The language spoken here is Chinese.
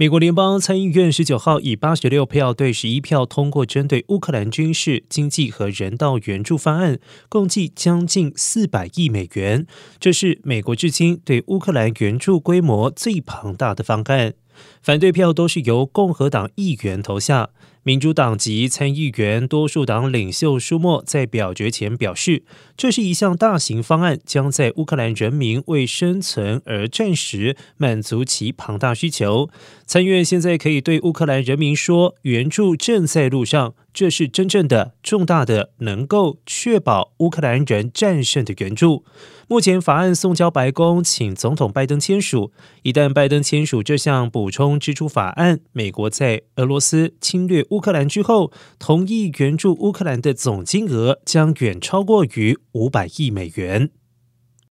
美国联邦参议院十九号以八十六票对十一票通过针对乌克兰军事、经济和人道援助方案，共计将近四百亿美元。这是美国至今对乌克兰援助规模最庞大的方案。反对票都是由共和党议员投下。民主党籍参议员多数党领袖舒默在表决前表示，这是一项大型方案，将在乌克兰人民为生存而战时满足其庞大需求。参院现在可以对乌克兰人民说，援助正在路上。这是真正的重大的，能够确保乌克兰人战胜的援助。目前法案送交白宫，请总统拜登签署。一旦拜登签署这项补充支出法案，美国在俄罗斯侵略乌克兰之后，同意援助乌克兰的总金额将远超过于五百亿美元。